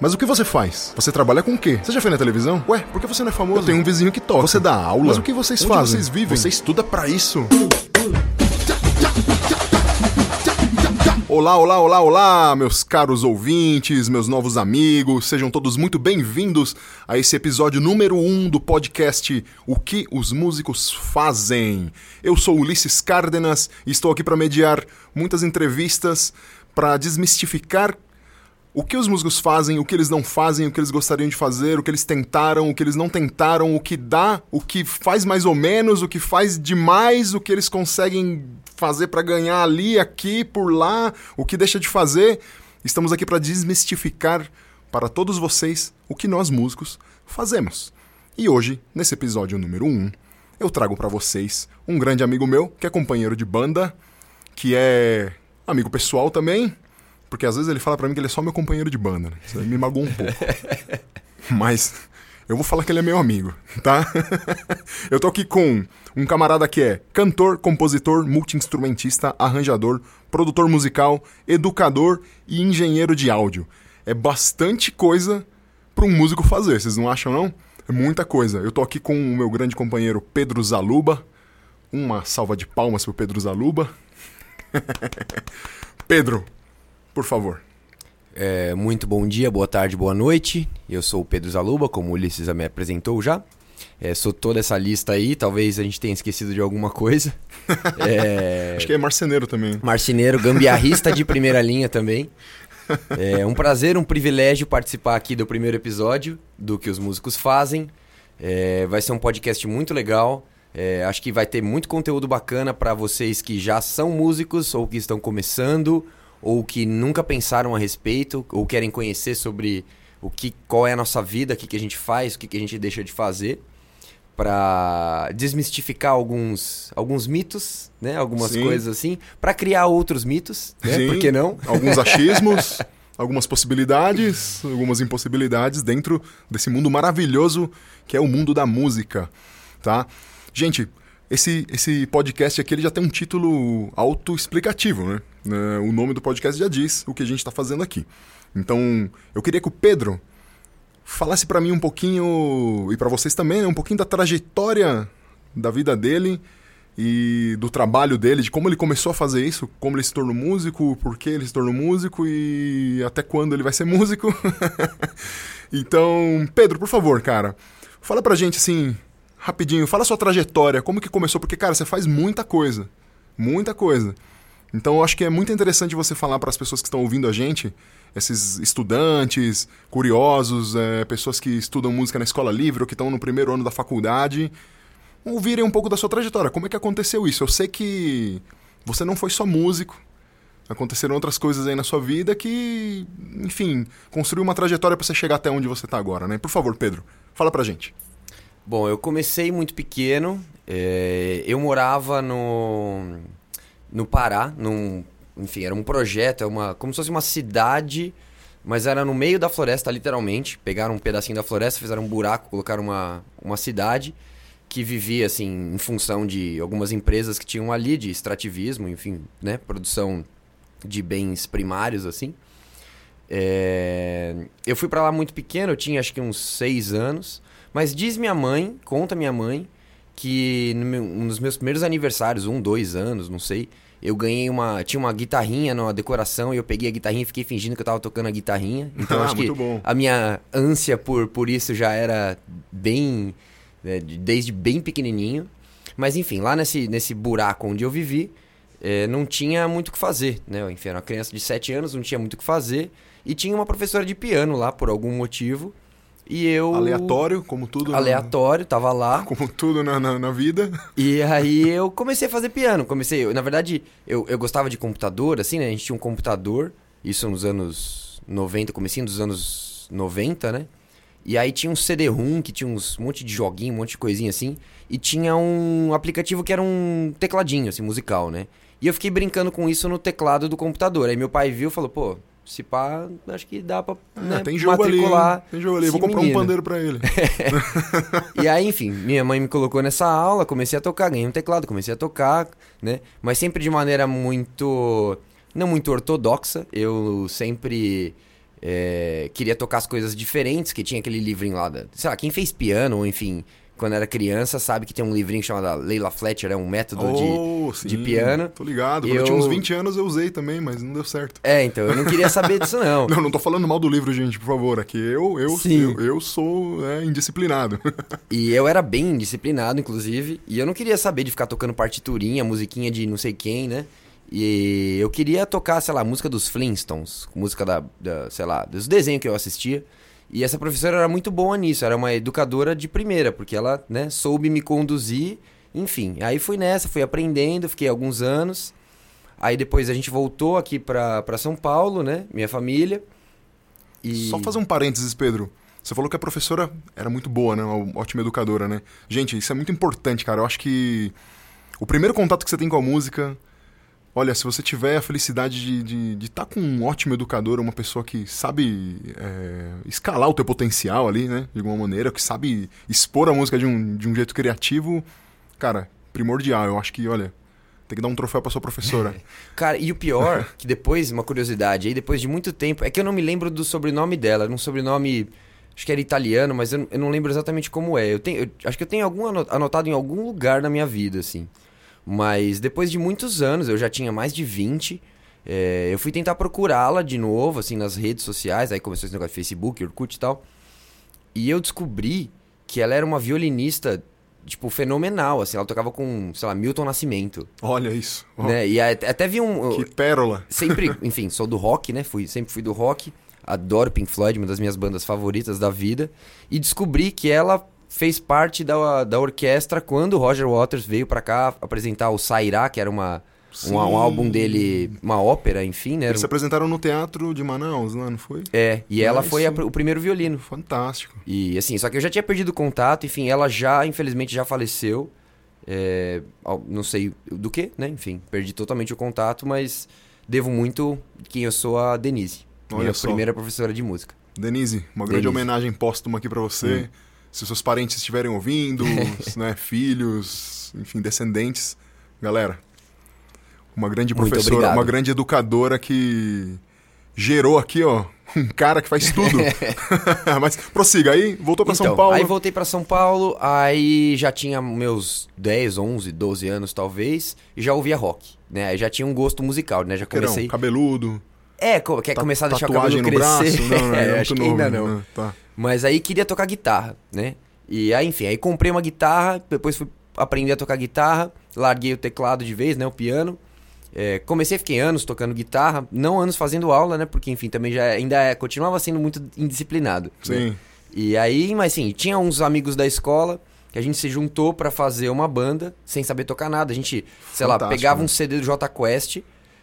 Mas o que você faz? Você trabalha com o quê? Você já foi na televisão? Ué, por que você não é famoso? Eu tenho um vizinho que toca. Você dá aula? Mas o que vocês Onde fazem? vocês vivem? Você estuda pra isso? Olá, olá, olá, olá, meus caros ouvintes, meus novos amigos, sejam todos muito bem-vindos a esse episódio número 1 um do podcast O que os músicos fazem. Eu sou Ulisses Cárdenas e estou aqui para mediar muitas entrevistas para desmistificar o que os músicos fazem, o que eles não fazem, o que eles gostariam de fazer, o que eles tentaram, o que eles não tentaram, o que dá, o que faz mais ou menos, o que faz demais, o que eles conseguem fazer para ganhar ali, aqui, por lá, o que deixa de fazer. Estamos aqui para desmistificar para todos vocês o que nós músicos fazemos. E hoje, nesse episódio número 1, um, eu trago para vocês um grande amigo meu, que é companheiro de banda, que é amigo pessoal também, porque às vezes ele fala para mim que ele é só meu companheiro de banda, né? Isso me magoou um pouco. Mas eu vou falar que ele é meu amigo, tá? eu tô aqui com um camarada que é cantor, compositor, multiinstrumentista, arranjador, produtor musical, educador e engenheiro de áudio. É bastante coisa para um músico fazer, vocês não acham não? É muita coisa. Eu tô aqui com o meu grande companheiro Pedro Zaluba. Uma salva de palmas pro Pedro Zaluba. Pedro, por favor. É, muito bom dia, boa tarde, boa noite. Eu sou o Pedro Zaluba, como o Ulisses me apresentou já. É, sou toda essa lista aí, talvez a gente tenha esquecido de alguma coisa. É... Acho que é marceneiro também. Marceneiro, gambiarrista de primeira linha também. É um prazer, um privilégio participar aqui do primeiro episódio do que os músicos fazem. É, vai ser um podcast muito legal. É, acho que vai ter muito conteúdo bacana para vocês que já são músicos ou que estão começando ou que nunca pensaram a respeito ou querem conhecer sobre o que qual é a nossa vida, o que, que a gente faz, o que, que a gente deixa de fazer para desmistificar alguns alguns mitos, né? Algumas Sim. coisas assim, para criar outros mitos, né? Sim. Por que não? Alguns achismos, algumas possibilidades, algumas impossibilidades dentro desse mundo maravilhoso que é o mundo da música, tá? Gente, esse, esse podcast aqui ele já tem um título autoexplicativo, né? É, o nome do podcast já diz o que a gente está fazendo aqui. Então, eu queria que o Pedro falasse para mim um pouquinho, e para vocês também, né, um pouquinho da trajetória da vida dele e do trabalho dele, de como ele começou a fazer isso, como ele se tornou músico, por que ele se tornou músico e até quando ele vai ser músico. então, Pedro, por favor, cara, fala pra gente assim, rapidinho, fala a sua trajetória, como que começou, porque, cara, você faz muita coisa, muita coisa. Então, eu acho que é muito interessante você falar para as pessoas que estão ouvindo a gente, esses estudantes, curiosos, é, pessoas que estudam música na escola livre ou que estão no primeiro ano da faculdade, ouvirem um pouco da sua trajetória. Como é que aconteceu isso? Eu sei que você não foi só músico, aconteceram outras coisas aí na sua vida que, enfim, construiu uma trajetória para você chegar até onde você está agora, né? Por favor, Pedro, fala pra gente. Bom, eu comecei muito pequeno. é, eu morava no, no Pará, num, enfim, era um projeto, é uma, como se fosse uma cidade, mas era no meio da floresta, literalmente. Pegaram um pedacinho da floresta, fizeram um buraco, colocaram uma, uma cidade que vivia, assim, em função de algumas empresas que tinham ali, de extrativismo, enfim, né, produção de bens primários, assim. É, Eu fui pra lá muito pequeno, eu tinha acho que uns seis anos. Mas diz minha mãe, conta minha mãe, que no meu- dos meus primeiros aniversários, um, dois anos, não sei, eu ganhei uma. Tinha uma guitarrinha numa decoração e eu peguei a guitarrinha e fiquei fingindo que eu tava tocando a guitarrinha. Então Ah, acho que bom. a minha ânsia por, por isso já era bem. né, de- desde bem pequenininho. Mas enfim, lá nesse, nesse buraco onde eu vivi, eh, não tinha muito o que fazer, né? Enfim, era uma criança de 7 anos, não tinha muito o que fazer. E tinha uma professora de piano lá, por algum motivo. E eu. Aleatório, como tudo. Aleatório, tava lá. como tudo na, na, na vida. E aí eu comecei a fazer piano. Comecei, eu- na verdade, eu, eu gostava de computador, assim, né? A gente tinha um computador, isso nos anos 90, comecinho dos anos 90, né? E aí tinha um CD-ROM que tinha uns um monte de joguinho, um monte de coisinha assim. E tinha um aplicativo que era um tecladinho, assim, musical, né? E eu fiquei brincando com isso no teclado do computador. Aí meu pai viu e falou, pô, se pá, acho que dá pra né, Ah, tem jogo ali. matricular hein? Tem jogo ali. Vou comprar um menino." pandeiro pra ele. E aí, enfim, minha mãe me colocou nessa aula, comecei a tocar, ganhei um teclado, comecei a tocar, né? Mas sempre de maneira muito. não muito ortodoxa. Eu sempre é, queria tocar as coisas diferentes, que tinha aquele livrinho lá, da, sei lá, quem fez piano, ou enfim, quando era criança, sabe que tem um livrinho chamado Leila Fletcher, é um método Oh, de, sim, de piano. Tô ligado. Quando Eu- eu tinha uns 20 anos eu usei também, mas não deu certo. É, então, eu não queria saber disso não. Não, não tô falando mal do livro, gente, por favor. Aqui eu, eu, Sim. eu, eu sou é, indisciplinado. E eu era bem disciplinado, inclusive, e eu não queria saber de ficar tocando partiturinha, musiquinha de não sei quem, né? E eu queria tocar, sei lá, música dos Flintstones, música da, da sei lá, dos desenhos que eu assistia. E essa professora era muito boa nisso, era uma educadora de primeira, porque ela, né, soube me conduzir, enfim. Aí fui nessa, fui aprendendo, fiquei alguns anos. Aí depois a gente voltou aqui pra São Paulo, né, minha família. E... Só fazer um parênteses, Pedro. Você falou que a professora era muito boa, né? Uma ótima educadora, né? Gente, isso é muito importante, cara. Eu acho que o primeiro contato que você tem com a música. Olha, se você tiver a felicidade de estar de, estar com um ótimo educador, uma pessoa que sabe é, escalar o teu potencial ali, né? De alguma maneira, que sabe expor a música de um, de um jeito criativo, cara, primordial. Eu acho que, olha, tem que dar um troféu pra sua professora. Cara, e o pior, que depois, uma curiosidade aí, depois de muito tempo, é que eu não me lembro do sobrenome dela, era um sobrenome, acho que era italiano, mas eu, não- eu não lembro exatamente como é. Eu tenho, eu acho que eu tenho algum ano- anotado em algum lugar na minha vida, assim. Mas depois de muitos anos, eu já tinha mais de 20, é, eu fui tentar procurá-la de novo, assim, nas redes sociais, aí começou esse negócio de Facebook, Orkut e tal. E eu descobri que ela era uma violinista, tipo, fenomenal, assim, ela tocava com, sei lá, Milton Nascimento, Olha isso. Ó, né? E até até vi um... Que pérola. sempre, enfim, sou do rock, né? Fui, sempre fui do rock. Adoro Pink Floyd, uma das minhas bandas favoritas da vida. E descobri que ela fez parte da, da orquestra quando o Roger Waters veio pra cá apresentar o Sairá, que era uma, um, um álbum dele, uma ópera, enfim, né? Eles se um- apresentaram no teatro de Manaus, lá, não foi? É, e ela Ah, foi a o primeiro violino. Fantástico. E assim, só que eu já tinha perdido o contato, enfim, ela já, infelizmente, já faleceu. É, não sei do que, né? Enfim, perdi totalmente o contato, mas devo muito quem eu sou a Denise. Olha minha só. primeira professora de música. Denise, uma grande Denise. homenagem póstuma aqui pra você. Se seus parentes estiverem ouvindo, né, filhos, enfim, descendentes, galera, uma grande professora, uma grande educadora que gerou aqui, ó, um cara que faz tudo. Mas prossiga aí, voltou pra então, São Paulo. aí voltei pra São Paulo, aí já tinha meus 10, 11, 12 anos talvez, e já ouvia rock, né? Aí já tinha um gosto musical, né? Já comecei... cabeludo, É, quer começar a deixar o cabelo no crescer? braço, não, não, é, acho muito que novo, ainda não. né? Tá. Mas aí queria tocar guitarra, né? E aí, enfim, aí comprei uma guitarra, depois fui aprender a tocar guitarra, larguei o teclado de vez, né? O piano. É, comecei, fiquei anos tocando guitarra, não anos fazendo aula, né? Porque, enfim, também já ainda é, continuava sendo muito indisciplinado. né? Sim. E aí, mas assim, tinha uns amigos da escola que a gente se juntou pra fazer uma banda sem saber tocar nada. A gente, sei lá, pegava né? um CD do J Quest,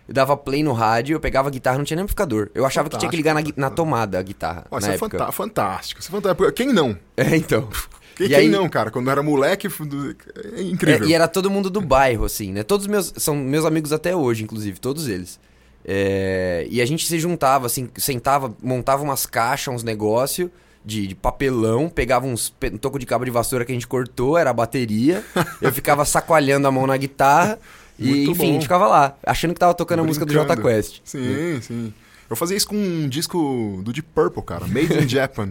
eu dava play no rádio, eu pegava a guitarra, não tinha nem amplificador. Eu achava que tinha que ligar na, na tomada a guitarra. Ó, isso é época. fantá- fantástico. Isso é fantástico. Quem não? É, então. Quem, E quem aí- não, cara? Quando eu era moleque, é incrível. É, e era todo mundo do bairro, assim, né? Todos meus. São meus amigos até hoje, inclusive, todos eles. É, e a gente se juntava, assim, sentava, montava umas caixas, uns negócios de, de papelão, pegava uns um toco de cabo de vassoura que a gente cortou, era a bateria. eu ficava sacoalhando a mão na guitarra. E, Muito enfim, a bom. gente ficava lá, achando que tava tocando a música do Jota Brincando. Quest. Sim, sim. Eu fazia isso com um disco do Deep Purple, cara. Made in Japan.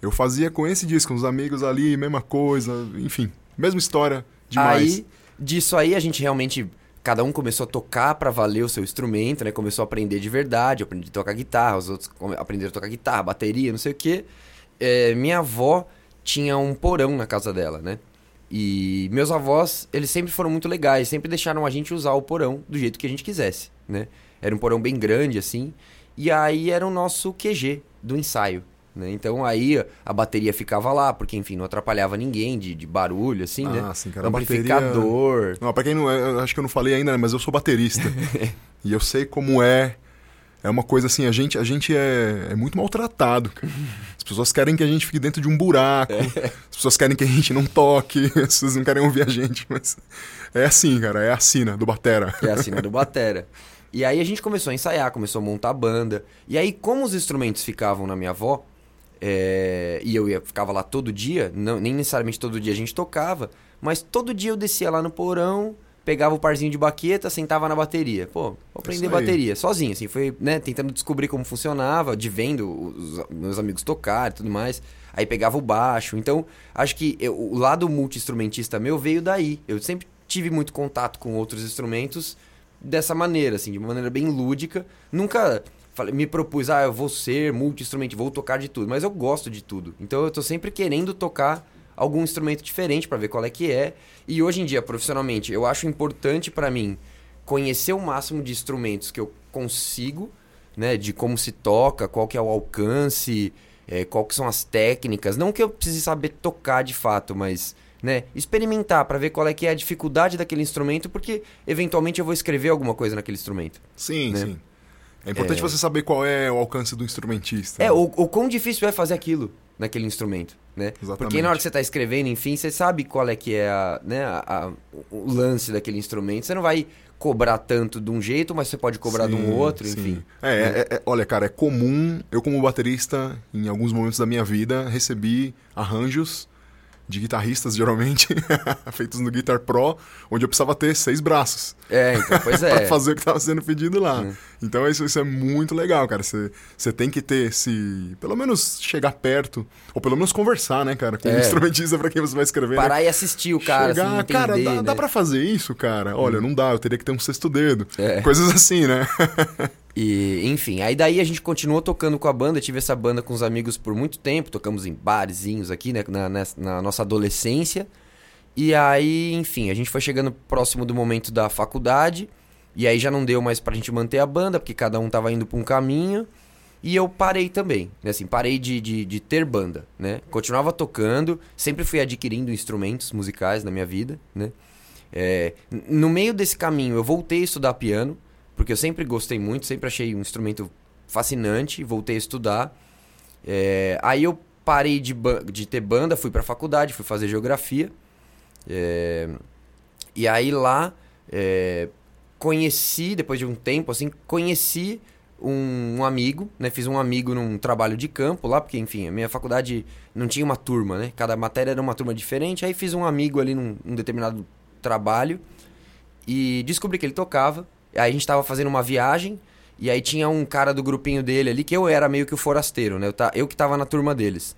Eu fazia com esse disco, uns amigos ali, mesma coisa, enfim. Mesma história, demais. Aí, disso aí, a gente realmente. Cada um começou a tocar pra valer o seu instrumento, né? Começou a aprender de verdade, aprendi a tocar guitarra, os outros aprenderam a tocar guitarra, bateria, não sei o quê. É, minha avó tinha um porão na casa dela, né? E meus avós, eles sempre foram muito legais, sempre deixaram a gente usar o porão do jeito que a gente quisesse, né? Era um porão bem grande, assim. E aí era o nosso QG do ensaio, né? Então aí a bateria ficava lá, porque enfim, não atrapalhava ninguém de, de barulho, assim, né? Ah, sim, cara. a bateria- Amplificador. Não, pra quem não. Eu acho que eu não falei ainda, né, mas eu sou baterista. e eu sei como é. É uma coisa assim, a gente, a gente é, é muito maltratado. cara. As pessoas querem que a gente fique dentro de um buraco. As pessoas querem que a gente não toque. As pessoas não querem ouvir a gente. Mas é assim, cara. É a sina do Batera. é a cena do Batera. E aí a gente começou a ensaiar, começou a montar a banda. E aí, como os instrumentos ficavam na minha avó, é, e eu ia, ficava lá todo dia, não, nem necessariamente todo dia a gente tocava, mas todo dia eu descia lá no porão, pegava o parzinho de baqueta, sentava na bateria. Pô, vou aprender bateria, sozinho, assim, foi, né, tentando descobrir como funcionava, de vendo os meus amigos tocar e tudo mais. Aí pegava o baixo. Então, acho que eu, o lado multi-instrumentista meu veio daí. Eu sempre tive muito contato com outros instrumentos dessa maneira, assim, de uma maneira bem lúdica. Nunca me propus, ah, eu vou ser multi-instrumentista, vou tocar de tudo, mas eu gosto de tudo. Então eu tô sempre querendo tocar algum instrumento diferente para ver qual é que é. E hoje em dia, profissionalmente, eu acho importante para mim conhecer o máximo de instrumentos que eu consigo, né, de como se toca, qual que é o alcance, é, qual que são as técnicas. Não que eu precise saber tocar de fato, mas né, experimentar para ver qual é que é a dificuldade daquele instrumento, porque eventualmente eu vou escrever alguma coisa naquele instrumento. Sim, né? sim. É importante é... você saber qual é o alcance do instrumentista. É, né? o, o quão difícil é fazer aquilo naquele instrumento, né? Exatamente. Porque na hora que você está escrevendo, enfim, você sabe qual é que é a, né, a, a, o lance daquele instrumento. Você não vai cobrar tanto de um jeito, mas você pode cobrar sim, de um outro, sim. enfim. É, né? é, é, olha, cara, é comum, eu como baterista, em alguns momentos da minha vida, recebi arranjos de guitarristas, geralmente, feitos no Guitar Pro, onde eu precisava ter seis braços. É, então, pois é. pra fazer o que estava sendo pedido lá. Hum. Então isso, isso é muito legal, cara. Você tem que ter esse. Pelo menos chegar perto, ou pelo menos conversar, né, cara, com o é. um instrumentista para quem você vai escrever. Né? Parar né? e assistir o cara, chegar, assim, entender, cara, dá, né? dá pra fazer isso, cara? Olha, hum. não dá, eu teria que ter um sexto dedo. É. Coisas assim, né? E, enfim, aí daí a gente continuou tocando com a banda, tive essa banda com os amigos por muito tempo, tocamos em barzinhos aqui, né, na, na, na, nossa adolescência. E aí, enfim, a gente foi chegando próximo do momento da faculdade, e aí já não deu mais pra gente manter a banda, porque cada um tava indo pra um caminho. E eu parei também, né, assim, parei de, de, de ter banda, né? Continuava tocando, sempre fui adquirindo instrumentos musicais na minha vida, né? É, no meio desse caminho, eu voltei a estudar piano, porque eu sempre gostei muito, sempre achei um instrumento fascinante, voltei a estudar. É, aí eu parei de, de ter banda, fui para faculdade, fui fazer geografia. É, e aí lá é, conheci, depois de um tempo, assim, conheci um, um, amigo, né? Fiz um amigo num trabalho de campo lá, porque, enfim, a minha faculdade não tinha uma turma, né? Cada matéria era uma turma diferente. Aí fiz um amigo ali num, num determinado trabalho e descobri que ele tocava. Aí a gente tava fazendo uma viagem, e aí tinha um cara do grupinho dele ali, que eu era meio que o forasteiro, né? Eu, tá, eu que tava na turma deles.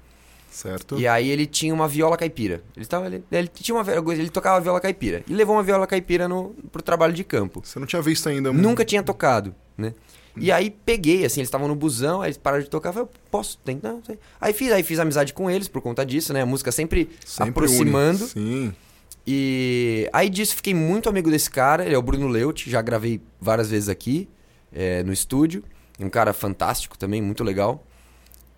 Certo. E aí ele tinha uma viola caipira. Ele, tava, ele, ele tinha uma ele tocava viola caipira. E levou uma viola caipira no, pro trabalho de campo. Você não tinha visto ainda? Nunca tinha tocado, né? E aí peguei, assim, eles estavam no busão, aí eles pararam de tocar, eu falei, posso tentar? Aí fiz, aí fiz amizade com eles por conta disso, né? A música sempre, sempre aproximando. Une. Sim. E aí disso fiquei muito amigo desse cara, ele é o Bruno Leut, já gravei várias vezes aqui é, no estúdio. Um cara fantástico também, muito legal.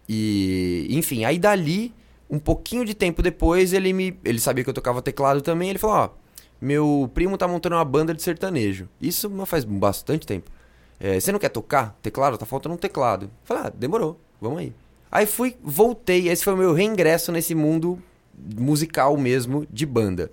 E, enfim, aí dali, um pouquinho de tempo depois, ele me. Ele sabia que eu tocava teclado também, ele falou, ó, meu primo tá montando uma banda de sertanejo. Isso faz bastante tempo. É, você não quer tocar teclado? Tá faltando um teclado. Eu falei, ah, demorou, vamos aí. Aí fui, voltei, esse foi o meu reingresso nesse mundo musical mesmo, de banda?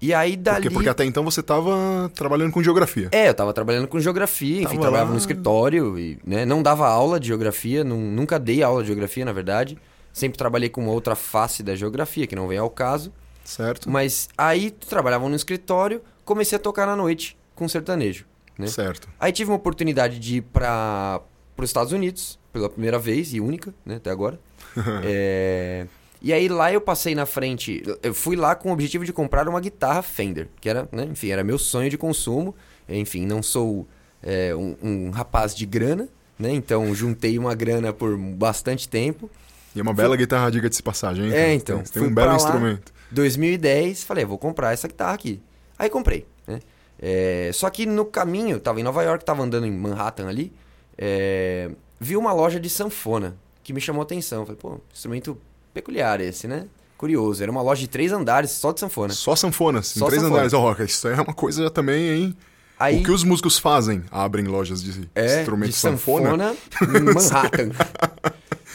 E aí dali. Porque, porque até então você estava trabalhando com geografia. É, eu estava trabalhando com geografia, enfim, tava trabalhava lá... no escritório e né, não dava aula de geografia, não, nunca dei aula de geografia, na verdade. Sempre trabalhei com outra face da geografia, que não vem ao caso. Certo. Mas aí trabalhava no escritório, comecei a tocar na noite com sertanejo. Né? Certo. Aí tive uma oportunidade de ir para os Estados Unidos, pela primeira vez e única, né, até agora. é... E aí lá eu passei na frente, eu fui lá com o objetivo de comprar uma guitarra Fender, que era, né, enfim, era meu sonho de consumo. Enfim, não sou é, um, um, rapaz de grana, né? Então juntei uma grana por bastante tempo. E é uma bela fui... guitarra, diga-se passagem. Hein? É, então. Tem, um belo lá, instrumento. 2010, falei, vou comprar essa guitarra aqui. Aí comprei, né? É, só que no caminho, tava em Nova York, tava andando em Manhattan ali, é, vi uma loja de sanfona que me chamou a atenção. Falei, pô, instrumento peculiar esse, né? Curioso. Era uma loja de três andares só de sanfona. Só sanfonas, só em três sanfona. andares. Ó, oh, isso é uma coisa também, hein? Aí, o que os músicos fazem? Abrem lojas de é, instrumentos de sanfona. sanfona em Manhattan.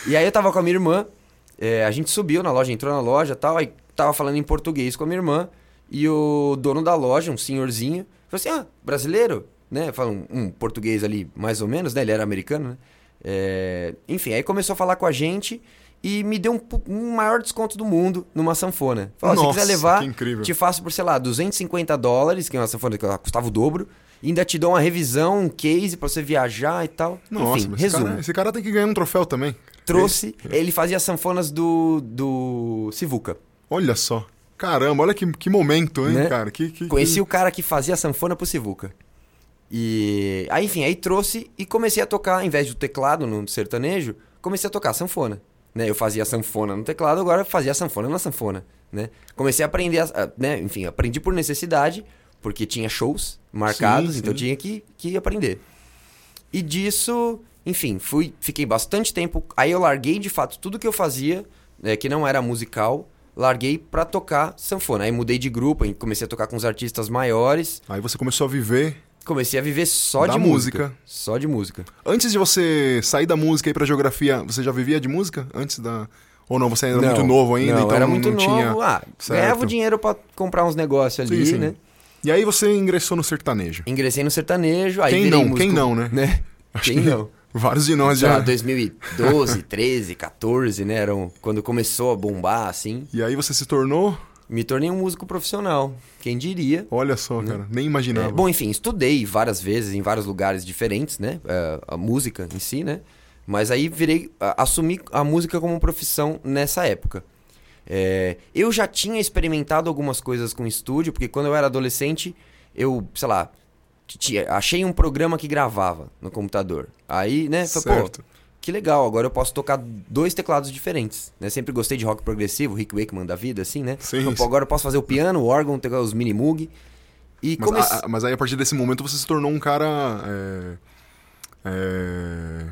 e aí eu tava com a minha irmã, é, a gente subiu na loja, entrou na loja tal, aí tava falando em português com a minha irmã, e o dono da loja, um senhorzinho, falou assim, ah, brasileiro? Né? Fala um, um português ali, mais ou menos, né? Ele era americano, né? É, enfim, aí começou a falar com a gente e me deu um, um maior desconto do mundo numa sanfona. Falou, Nossa, se quiser levar, te faço por, sei lá, 250 dólares, que é uma sanfona que custava o dobro, ainda te dou uma revisão, um case pra você viajar e tal. Nossa, Enfim, mas esse resumo. cara, esse cara tem que ganhar um troféu também. Trouxe, ele fazia sanfonas do, do Sivuca. Olha só. Caramba, olha que, que momento, hein, Né? cara? Que, que, Conheci que... o cara que fazia sanfona pro Sivuca. E aí, enfim, aí trouxe e comecei a tocar, ao invés do teclado no sertanejo, comecei a tocar sanfona. Né? Eu fazia sanfona no teclado, agora eu fazia sanfona na sanfona. Né? Comecei a aprender, a- a- né? enfim, aprendi por necessidade, porque tinha shows marcados, Sim, então eu sim. tinha que, que aprender. E disso, enfim, fui, fiquei bastante tempo. Aí eu larguei de fato tudo que eu fazia, né, que não era musical, larguei pra tocar sanfona. Aí mudei de grupo, comecei a tocar com os artistas maiores, Aí você começou a viver. Comecei a viver só Da de música. música. Só de música. Antes de você sair da música e ir pra geografia, você já vivia de música? Antes da. Ou não, você era Não, muito novo ainda, não, então era muito não novo. tinha. Ah, Certo. ganhava o dinheiro pra comprar uns negócios ali, Sim, sim. né? E aí você ingressou no sertanejo. Ingressei no sertanejo, aí Quem não? músico, Quem não, né? Acho Quem que não? Vários de nós já. 2012, 13, 14, né? Eram quando começou a bombar, assim. E aí você se tornou. Me tornei um músico profissional. Quem diria? Olha só, cara, nem imaginava. É, bom, enfim, estudei várias vezes em vários lugares diferentes, né? É, a música em si, né? Mas aí virei, a- assumi a música como profissão nessa época. É, eu já tinha experimentado algumas coisas com estúdio, porque quando eu era adolescente, eu, sei lá, achei um programa que gravava no computador. Aí, né, falei, pô, certo. Que legal, agora eu posso tocar dois teclados diferentes, né? Sempre gostei de rock progressivo, Rick Wakeman da vida, assim, né? Sim, Então, agora eu posso fazer o piano, o órgão, os mini moog. E Mas, comecei... a- mas aí a partir desse momento você se tornou um cara. é, é,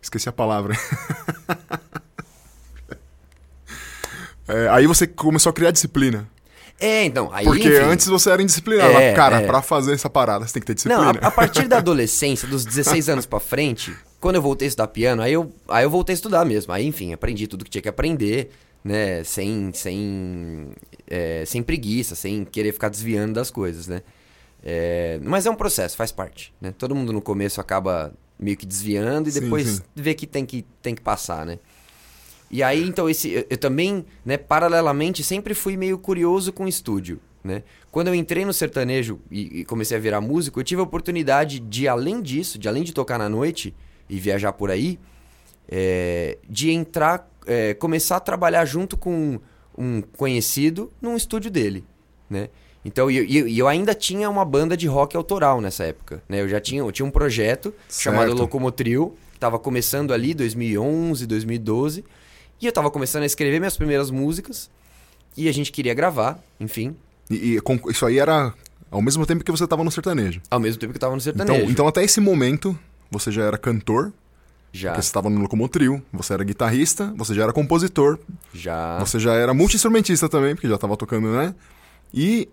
Esqueci a palavra. É, aí você começou a criar disciplina. É, então, aí, Porque enfim, antes você era indisciplinado. É, cara, é. pra fazer essa parada você tem que ter Não, disciplina. a, a partir da adolescência, dos 16 anos pra frente, quando eu voltei a estudar piano, aí eu, aí eu voltei a estudar mesmo. Aí, enfim, aprendi tudo que tinha que aprender, né? Sem, sem, é, sem preguiça, sem querer ficar desviando das coisas, né? É, mas é um processo, faz parte, né? Todo mundo no começo acaba meio que desviando e Sim, depois sim. vê que tem, que tem que passar, né? E aí, então, esse, eu, eu também, né, paralelamente, sempre fui meio curioso com estúdio, né? Quando eu entrei no sertanejo e, e comecei a virar músico, eu tive a oportunidade de, além disso, de além de tocar na noite e viajar por aí, é, de entrar, é, começar a trabalhar junto com um conhecido num estúdio dele, né? Então, e eu, eu- ainda tinha uma banda de rock autoral nessa época, né? Eu já tinha, eu tinha um projeto chamado Certo. Locomotril, que tava começando ali 2011, 2012, e eu tava começando a escrever minhas primeiras músicas, e a gente queria gravar, enfim, E, e com- isso aí era ao mesmo tempo que você tava no sertanejo. ao mesmo tempo que eu tava no Então, sertanejo. então até esse momento, você já era cantor, já, porque você estava no Locomotril, você era guitarrista, você já era compositor, já. você já era multi-instrumentista também, porque já tava tocando, né? E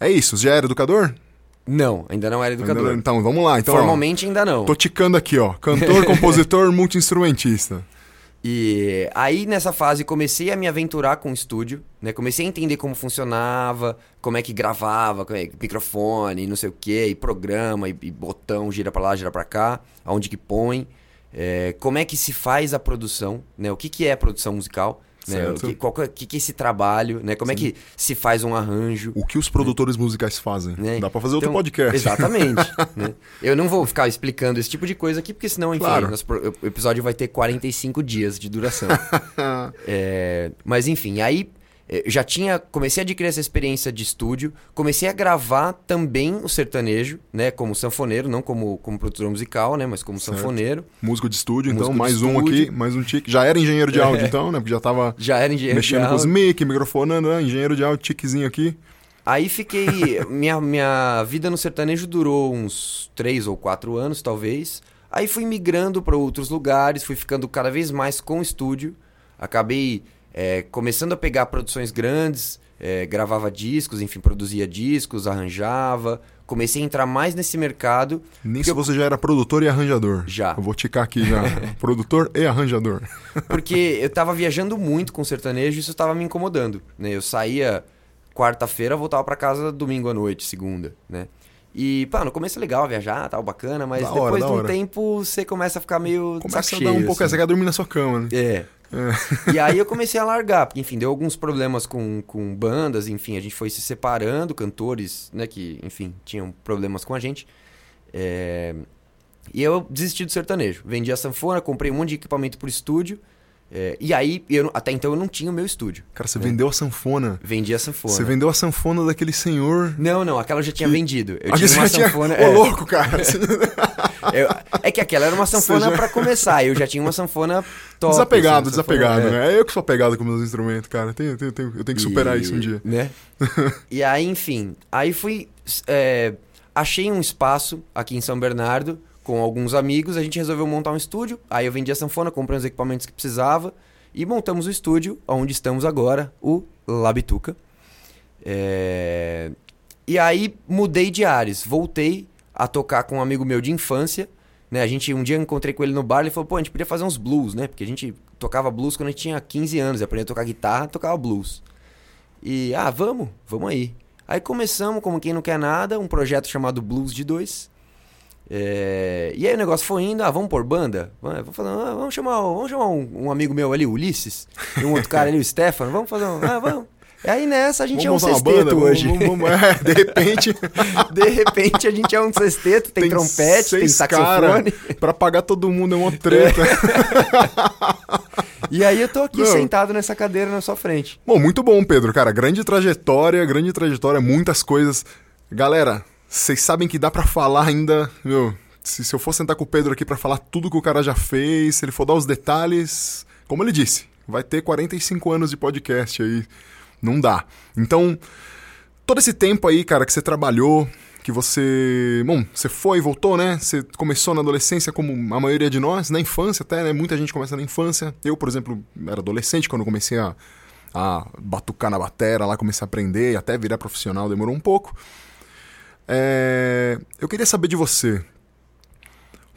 é isso, já era educador? Não, ainda não era educador. Ainda Então, vamos lá. Então, ó, Formalmente ainda não. tô ticando aqui, ó. Cantor, compositor, multi-instrumentista. E aí nessa fase comecei a me aventurar com o estúdio, né? Comecei a entender como funcionava, como é que gravava, é que- microfone, não sei o que, e programa, e, e botão, gira pra lá, gira pra cá, aonde que põe, é, como é que se faz a produção, né? O que que é produção musical, né? O que, qual que é- que que é esse trabalho, né? Como é que se faz um arranjo, O que os produtores musicais fazem? né? Dá pra fazer outro Então, podcast. Exatamente. né? Eu não vou ficar explicando esse tipo de coisa aqui, porque senão, enfim, Claro. nosso episódio vai ter 45 dias de duração. É, mas enfim, aí já tinha. Comecei a adquirir essa experiência de estúdio, comecei a gravar também o sertanejo, né? Como sanfoneiro, não como, como produtor musical, né? Mas como Certo. sanfoneiro. Músico de estúdio, então, Músico de mais um estúdio. aqui, mais um tique. Já era engenheiro de áudio, então, né? Porque já tava Já era engenheiro. de mexendo com os mic, microfonando, né? Engenheiro de áudio, tiquezinho aqui. Aí fiquei. minha, minha vida no sertanejo durou uns três ou quatro anos, talvez. Aí fui migrando para outros lugares, fui ficando cada vez mais com estúdio. Acabei é, começando a pegar produções grandes, é, gravava discos, enfim, produzia discos, arranjava. Comecei a entrar mais nesse mercado. Nisso você já era produtor e arranjador. Já. Eu vou ticar aqui já. produtor e arranjador. Porque eu tava viajando muito com sertanejo e isso tava me incomodando, né? Eu saía quarta-feira, voltava pra casa domingo à noite, segunda, né? E, pá, no começo é legal viajar, tal, bacana, mas Da hora, depois da de um hora. tempo você começa a ficar meio Começa a dar um pouco. assim. Você quer dormir na sua cama, né? É. É. E aí eu comecei a largar, porque, enfim, deu alguns problemas com, com bandas, enfim, a gente foi se separando, cantores, né, que, enfim, tinham problemas com a gente. É... E eu desisti do sertanejo. Vendi a sanfona, comprei um monte de equipamento pro estúdio. É, e aí, eu, até então eu não tinha o meu estúdio. Cara, você né? vendeu a sanfona. Vendi a sanfona. Você vendeu a sanfona daquele senhor. Não, não, aquela eu já tinha que... vendido. Eu tinha uma sanfona. Tinha... Ô, é... louco, cara. eu... É que aquela era uma sanfona já... para começar. Eu já tinha uma sanfona top. Desapegado, assim, desapegado, sanfona, né? É. é eu que sou apegado com meus instrumentos, cara. Tenho, tenho, tenho, eu tenho que superar e... isso um dia. Né? e aí, enfim. Aí fui. É... Achei um espaço aqui em São Bernardo com alguns amigos, a gente resolveu montar um estúdio. Aí eu vendi a sanfona, comprei os equipamentos que precisava e montamos o estúdio onde estamos agora, o Labituca. É... E aí mudei de ares, voltei a tocar com um amigo meu de infância. Né? A gente um dia encontrei com ele no bar e falou: pô, a gente podia fazer uns blues, né? Porque a gente tocava blues quando a gente tinha 15 anos, aprendeu a tocar guitarra, tocava blues. E ah, vamos, vamos aí. Aí começamos, como quem não quer nada, um projeto chamado Blues de Dois. É, e aí o negócio foi indo, ah, vamos por banda? Vamos, fazer, ah, vamos chamar, vamos chamar um, um, amigo meu ali, o Ulisses, e um outro cara ali, o Stefano, vamos fazer um. Ah, vamos. E aí nessa a gente vamos é um sexteto banda, hoje. Vamos, vamos, é, de repente. de repente a gente é um sexteto, tem, tem trompete, tem saxofone. Pra pagar todo mundo é uma treta. e aí eu tô aqui Não. sentado nessa cadeira na sua frente. Bom, muito bom, Pedro, cara. Grande trajetória, grande trajetória, muitas coisas. Galera, vocês sabem que dá para falar ainda, meu. Se, se eu for sentar com o Pedro aqui para falar tudo que o cara já fez, se ele for dar os detalhes, como ele disse, vai ter 45 anos de podcast aí. Não dá. Então, todo esse tempo aí, cara, que você trabalhou, que você. Bom, você foi e voltou, né? Você começou na adolescência, como a maioria de nós, na infância até, né? Muita gente começa na infância. Eu, por exemplo, era adolescente quando comecei a, a batucar na batera lá, comecei a aprender e até virar profissional demorou um pouco. É... Eu queria saber de você.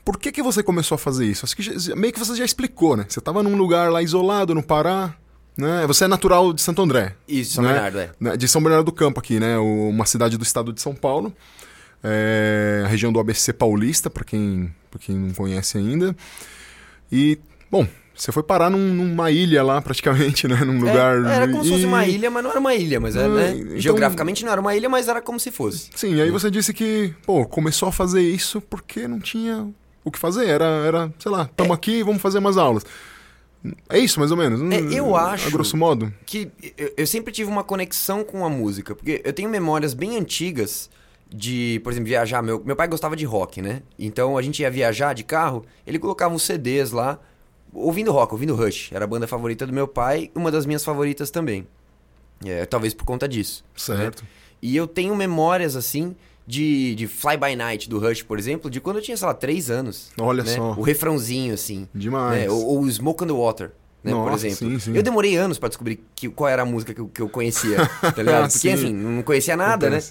Por que, que você começou a fazer isso? Acho que já, meio que você já explicou, né? Você estava num lugar lá isolado, no Pará, né? Você é natural de Santo André. Isso, São né? Bernardo, é. Né? De São Bernardo do Campo aqui, né? Uma cidade do estado de São Paulo. É... A região do ABC Paulista, para quem, quem não conhece ainda. E, bom, você foi parar num, numa ilha lá, praticamente, né? Num é, lugar. É, era como e... se fosse uma ilha, mas não era uma ilha, mas era, né? Então... Geograficamente não era uma ilha, mas era como se fosse. Sim, e aí você disse que, pô, começou a fazer isso porque não tinha o que fazer. Era, era sei lá, estamos é... aqui, vamos fazer umas aulas. É isso, mais ou menos? É, eu acho. A grosso modo? Que eu, eu sempre tive uma conexão com a música. Porque eu tenho memórias bem antigas de, por exemplo, viajar. Meu, meu pai gostava de rock, né? Então a gente ia viajar de carro, ele colocava uns CDs lá ouvindo rock, ouvindo Rush. Era a banda favorita do meu pai, uma das minhas favoritas também. É, talvez por conta disso. Né? Certo. Né? E eu tenho memórias, assim, de, de Fly By Night do Rush, por exemplo, de quando eu tinha, sei lá, três anos. Olha né? só. O refrãozinho, assim. Demais. Né? Ou, o Smoke on the Water. Né, Nossa, por exemplo. Sim, sim. Eu demorei anos para descobrir que, qual era a música que eu, que eu conhecia, tá ligado? Porque, assim, não conhecia nada, né?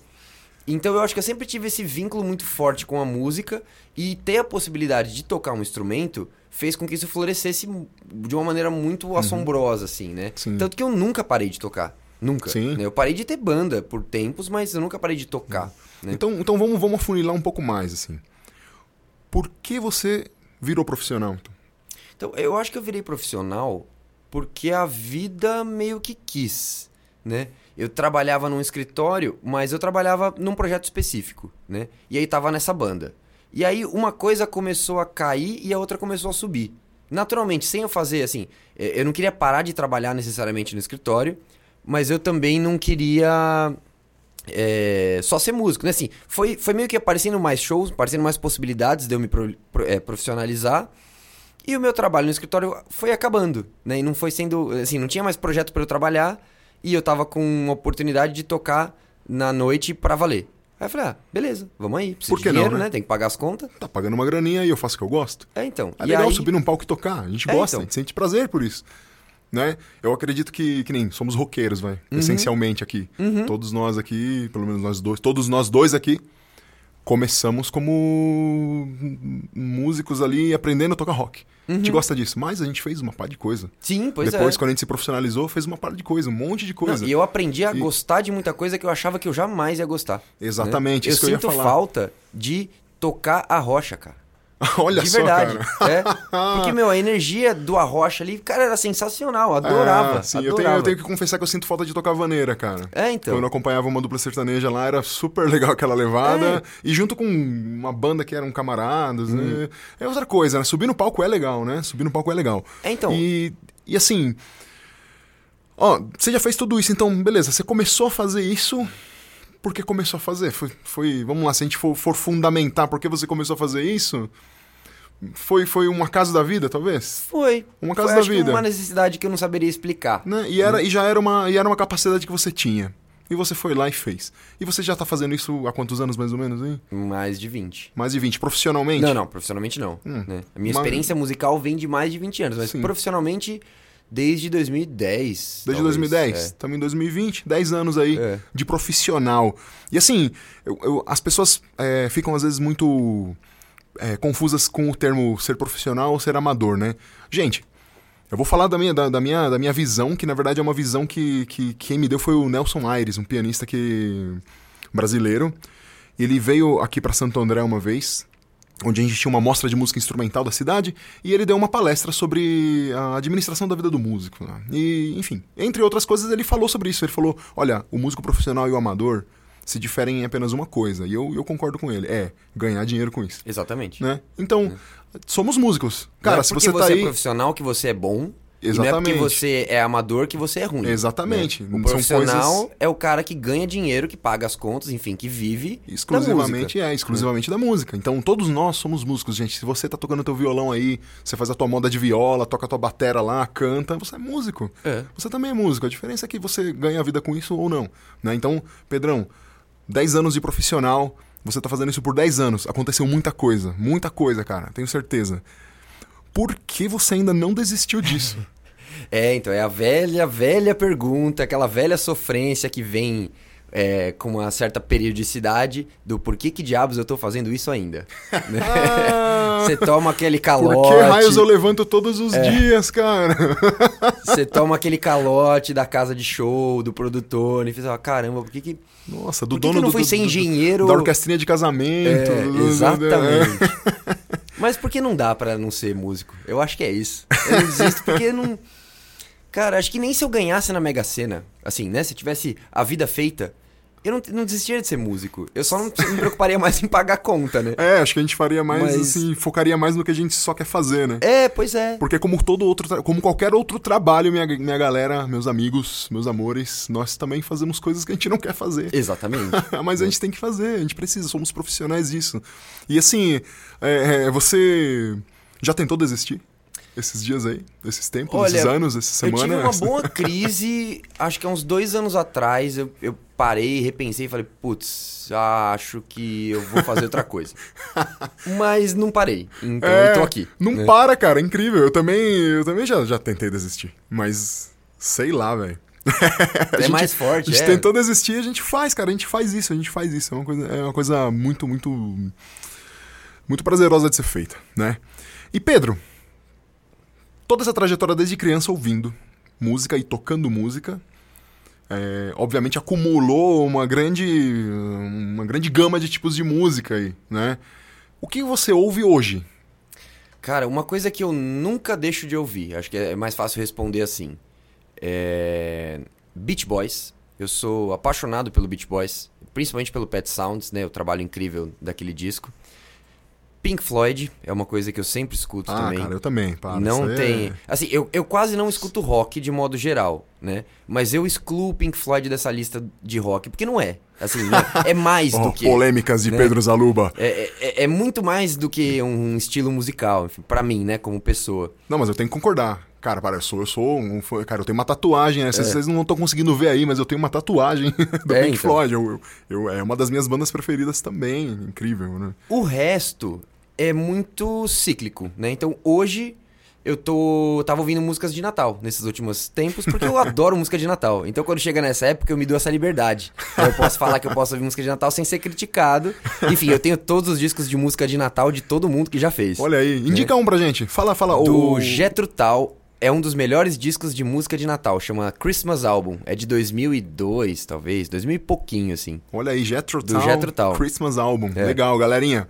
Então eu acho que eu sempre tive esse vínculo muito forte com a música e ter a possibilidade de tocar um instrumento fez com que isso florescesse de uma maneira muito uhum. assombrosa, assim, né? Sim. Tanto que eu nunca parei de tocar. Nunca. Sim. Né? Eu parei de ter banda por tempos, mas eu nunca parei de tocar. Uhum. Né? Então, então vamos, vamos afunilar um pouco mais, assim. Por que você virou profissional? Então? então, eu acho que eu virei profissional porque a vida meio que quis, né? Eu trabalhava num escritório, mas eu trabalhava num projeto específico, né? E aí tava nessa banda. E aí uma coisa começou a cair e a outra começou a subir. Naturalmente, sem eu fazer assim, eu não queria parar de trabalhar necessariamente no escritório, mas eu também não queria é, só ser músico, né? Assim, foi, foi meio que aparecendo mais shows, aparecendo mais possibilidades de eu me pro, é, profissionalizar. E o meu trabalho no escritório foi acabando, né? E não foi sendo, assim, não tinha mais projeto para eu trabalhar e eu tava com uma oportunidade de tocar na noite para valer. Aí eu falei, ah, beleza, vamos aí. Preciso Por que de dinheiro, não, né? né? Tem que pagar as contas. Tá pagando uma graninha e eu faço o que eu gosto. É, então. É legal aí... subir num palco e tocar. A gente é, gosta, então. a gente sente prazer por isso. Né? Eu acredito que, que nem somos roqueiros, vai. Uhum. Essencialmente aqui. Uhum. Todos nós aqui, pelo menos nós dois, todos nós dois aqui, começamos como músicos ali aprendendo a tocar rock. Uhum. A gente uhum. gosta disso, mas a gente fez uma par de coisa. Sim, pois Depois, é. quando a gente se profissionalizou, fez uma par de coisa, um monte de coisa. Não, e eu aprendi a e... gostar de muita coisa que eu achava que eu jamais ia gostar. Exatamente, né? isso eu que eu sinto falta de tocar a rocha, cara. Olha de só, verdade. cara. É. Porque, meu, a energia do Arrocha ali, cara, era sensacional. Adorava. Ah, sim, adorava. Eu, tenho, eu tenho que confessar que eu sinto falta de tocar vaneira, cara. É, então. Quando eu acompanhava uma dupla sertaneja lá, era super legal aquela levada. E junto com uma banda que eram camaradas, né? É outra coisa, né? Subir no palco é legal, né? Subir no palco é legal. É, então. E, e assim. Ó, você já fez tudo isso, então, beleza. Você começou a fazer isso. Por que começou a fazer? Foi, foi vamos lá, se a gente for, for fundamentar por que você começou a fazer isso, foi, foi um acaso da vida, talvez? Foi. Uma Foi, casa da vida. uma necessidade que eu não saberia explicar. Né? E, era, e já era uma, e era uma capacidade que você tinha. E você foi lá e fez. E você já tá fazendo isso há quantos anos, mais ou menos, hein? Mais de 20. Mais de 20, profissionalmente? Não, não, profissionalmente não. Hum. né? A minha Mas- experiência musical vem de mais de 20 anos, mas Sim. profissionalmente desde 2010. Desde talvez. 2010. Estamos em 2020, 10 anos aí É. de profissional. E assim, eu- eu- as pessoas é, ficam às vezes muito é, confusas com o termo ser profissional ou ser amador, né? Gente, eu vou falar da minha, da, da minha, da minha visão, que na verdade é uma visão que, que quem me deu foi o Nelson Aires, um pianista que brasileiro. Ele veio aqui para Santo André uma vez, onde a gente tinha uma mostra de música instrumental da cidade, e ele deu uma palestra sobre a administração da vida do músico. né? E, enfim, entre outras coisas, ele falou sobre isso. Ele falou: olha, o músico profissional e o amador se diferem em apenas uma coisa. E eu, eu concordo com ele: é ganhar dinheiro com isso. Exatamente. Né? Então, somos músicos. Não Cara, é se você tá você aí. é profissional que você é bom. E não é Exatamente. porque você é amador que você é ruim. Exatamente. né? O profissional coisas- é o cara que ganha dinheiro, que paga as contas, enfim, que vive da Exclusivamente, é, exclusivamente da música. Então, todos nós somos músicos, gente. Se você tá tocando teu violão aí, você faz a tua moda de viola, toca a tua batera lá, canta, você é músico. É. Você também é músico. A diferença é que você ganha a vida com isso ou não. Né? Então, Pedrão, 10 anos de profissional, você tá fazendo isso por 10 anos. Aconteceu muita coisa, muita coisa, cara, tenho certeza. Por que você ainda não desistiu disso? É, então, é a velha, velha pergunta, aquela velha sofrência que vem é, com uma certa periodicidade do por que que diabos eu tô fazendo isso ainda. né? Você toma aquele por calote, que raios eu levanto todos os dias, cara? você toma aquele calote da casa de show, do produtor, e fala, caramba, por que que, Nossa, do por que, dono que não do, fui do- ser engenheiro... da orquestrinha de casamento. É, exatamente. Mas por que não dá pra não ser músico? Eu acho que é isso. Eu desisto porque não. Cara, acho que nem se eu ganhasse na Mega Sena, assim, né? Se eu tivesse a vida feita, eu não, não desistiria de ser músico. Eu só não me preocuparia mais em pagar a conta, né? É, acho que a gente faria mais, Mas- assim, focaria mais no que a gente só quer fazer, né? É, pois é. Porque como todo outro, como qualquer outro trabalho, minha, minha galera, meus amigos, meus amores, nós também fazemos coisas que a gente não quer fazer. Exatamente. Mas a gente tem que fazer, a gente precisa, somos profissionais disso. E assim, é, é, você já tentou desistir? Esses dias aí? Esses tempos, Olha, esses anos, essas Eu tive uma boa crise, acho que há uns dois anos atrás, eu, eu parei, repensei e falei, putz, acho que eu vou fazer outra coisa. Mas não parei, então É, eu tô aqui. Não né? para, cara, é incrível. Eu também, eu também já, já tentei desistir. Mas sei lá, velho. É gente- mais forte, A gente é. tentou desistir, a gente faz, cara. A gente faz isso, a gente faz isso. É uma coisa, é uma coisa muito, muito. Muito prazerosa de ser feita, né? E Pedro, toda essa trajetória desde criança ouvindo música e tocando música, é, obviamente acumulou uma grande, uma grande gama de tipos de música aí, né? O que você ouve hoje? Cara, uma coisa que eu nunca deixo de ouvir, acho que é mais fácil responder assim. É. Beach Boys. Eu sou apaixonado pelo Beach Boys, principalmente pelo Pet Sounds, né? O trabalho incrível daquele disco. Pink Floyd é uma coisa que eu sempre escuto Ah, também. cara, eu também. Para, não aí tem. é- Assim, eu, eu quase não escuto rock de modo geral, né? Mas eu excluo o Pink Floyd dessa lista de rock, porque não é. Assim, né? é mais Oh, do que. polêmicas de né? Pedro Zaluba. É, é, é muito mais do que um estilo musical, enfim, pra mim, né, como pessoa. Não, mas eu tenho que concordar. Cara, para, eu sou, eu sou um fã- Cara, eu tenho uma tatuagem, né? Vocês É. vocês não estão conseguindo ver aí, mas eu tenho uma tatuagem do É, Pink então. Floyd. Eu, eu- é uma das minhas bandas preferidas também. Incrível, né? O resto é muito cíclico, né? Então hoje eu tô tava ouvindo músicas de Natal nesses últimos tempos, porque eu adoro música de Natal. Então quando chega nessa época eu me dou essa liberdade. Eu posso falar que eu posso ouvir música de Natal sem ser criticado. Enfim, eu tenho todos os discos de música de Natal de todo mundo que já fez. Olha aí, indica um pra gente. Fala, fala. Do o... Jethro Tull é um dos melhores discos de música de Natal, chama Christmas Album. É de 2002, talvez, 2000 e pouquinho assim. Olha aí, Jethro Tull, Jethro Tull. Christmas Album. É. Legal, galerinha.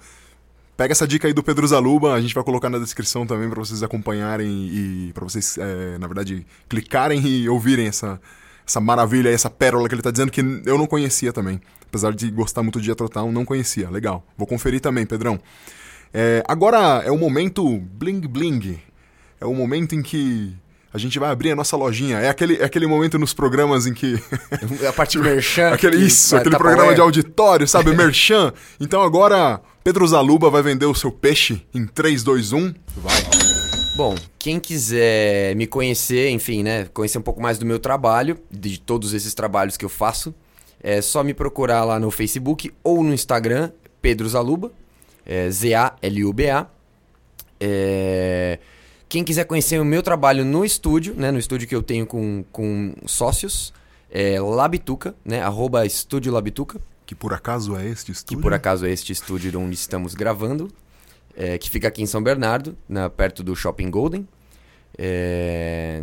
Pega essa dica aí do Pedro Zaluba, a gente vai colocar na descrição também para vocês acompanharem e para vocês, é, na verdade, clicarem e ouvirem essa, essa maravilha, essa pérola que ele tá dizendo que eu não conhecia também. Apesar de gostar muito de Jethro não conhecia. Legal. Vou conferir também, Pedrão. É, agora é o momento bling bling. É o momento em que a gente vai abrir a nossa lojinha. É aquele, é aquele momento nos programas em que. a parte merchan. aquele, isso, aquele tá programa de auditório, sabe? merchan. Então agora, Pedro Zaluba vai vender o seu peixe em 3, 2, 1. Vai. Bom, quem quiser me conhecer, enfim, né? Conhecer um pouco mais do meu trabalho, de todos esses trabalhos que eu faço, é só me procurar lá no Facebook ou no Instagram, Pedro Zaluba, é, Z-A-L-U-B-A. É... Quem quiser conhecer o meu trabalho no estúdio, né, no estúdio que eu tenho com, com sócios, é Labituca, né, arroba Estúdio Labituca. Que por acaso é este estúdio? Que por acaso é este estúdio onde estamos gravando, é, que fica aqui em São Bernardo, na, perto do Shopping Golden. É...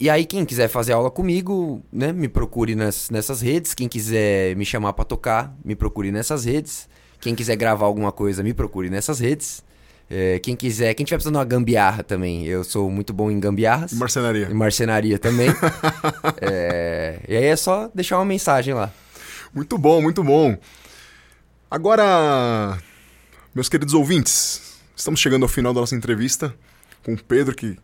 E aí, quem quiser fazer aula comigo, né, me procure nas, nessas redes. Quem quiser me chamar para tocar, me procure nessas redes. Quem quiser gravar alguma coisa, me procure nessas redes. É, quem quiser, quem tiver precisando de uma gambiarra também, eu sou muito bom em gambiarras. Marcenaria. Em marcenaria também. é, e aí é só deixar uma mensagem lá. Muito bom, muito bom. Agora, meus queridos ouvintes, estamos chegando ao final da nossa entrevista com o Pedro, que,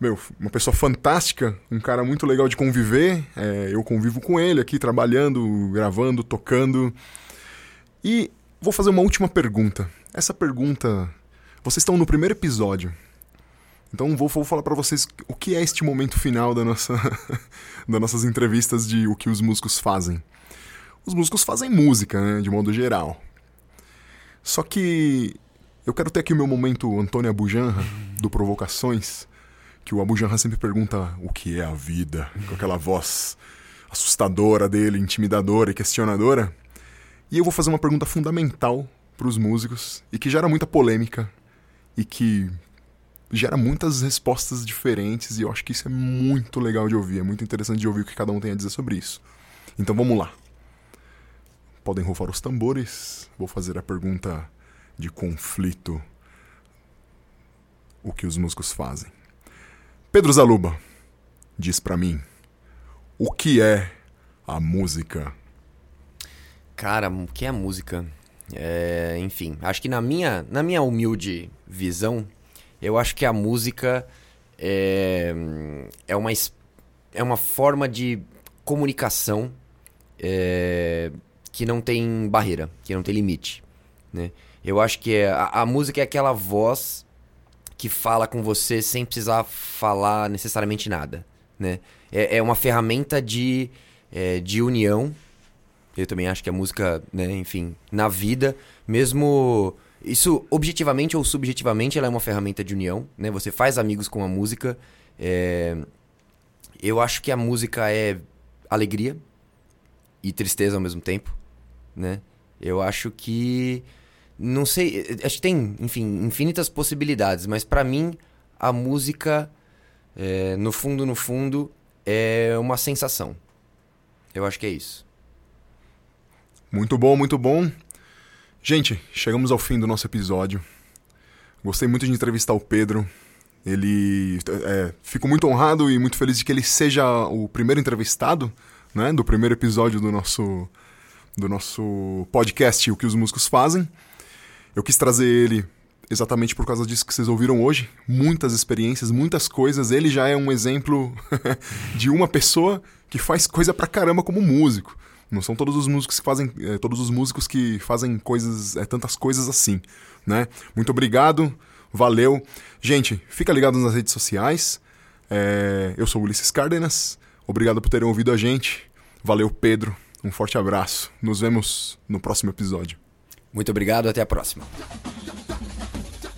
meu, uma pessoa fantástica, um cara muito legal de conviver. É, eu convivo com ele aqui, trabalhando, gravando, tocando. E vou fazer uma última pergunta. Essa pergunta vocês estão no primeiro episódio. Então vou, vou falar para vocês o que é este momento final da nossa, das nossas entrevistas de o que os músicos fazem. Os músicos fazem música, né, de modo geral. Só que eu quero ter aqui o meu momento Antônio Abujanra, do Provocações, que o Abujanra sempre pergunta o que é a vida, com aquela voz assustadora dele, intimidadora e questionadora. E eu vou fazer uma pergunta fundamental para os músicos e que gera muita polêmica e que gera muitas respostas diferentes e eu acho que isso é muito legal de ouvir, é muito interessante de ouvir o que cada um tem a dizer sobre isso. Então vamos lá. Podem rufar os tambores. Vou fazer a pergunta de conflito. O que os músicos fazem? Pedro Zaluba, diz para mim, o que é a música? Cara, o que é a música? É, enfim, acho que na minha, na minha humilde visão, eu acho que a música é, é, uma, é uma forma de comunicação é, que não tem barreira, que não tem limite. Né? Eu acho que é, a, a música é aquela voz que fala com você sem precisar falar necessariamente nada. Né? É, é uma ferramenta de, é, de união eu também acho que a música, né, enfim, na vida, mesmo isso objetivamente ou subjetivamente, ela é uma ferramenta de união, né? Você faz amigos com a música. É... Eu acho que a música é alegria e tristeza ao mesmo tempo, né? Eu acho que não sei, acho que tem, enfim, infinitas possibilidades, mas para mim a música, é, no fundo, no fundo, é uma sensação. Eu acho que é isso. Muito bom, muito bom. Gente, chegamos ao fim do nosso episódio. Gostei muito de entrevistar o Pedro. Ele. É, fico muito honrado e muito feliz de que ele seja o primeiro entrevistado, né? Do primeiro episódio do nosso, do nosso podcast O que os Músicos Fazem. Eu quis trazer ele exatamente por causa disso que vocês ouviram hoje. Muitas experiências, muitas coisas. Ele já é um exemplo de uma pessoa que faz coisa pra caramba como músico. Não são todos os músicos que fazem, é, todos os músicos que fazem coisas, é, tantas coisas assim, né? Muito obrigado, valeu. Gente, fica ligado nas redes sociais. É, eu sou Ulisses Cárdenas. Obrigado por terem ouvido a gente. Valeu, Pedro. Um forte abraço. Nos vemos no próximo episódio. Muito obrigado, até a próxima.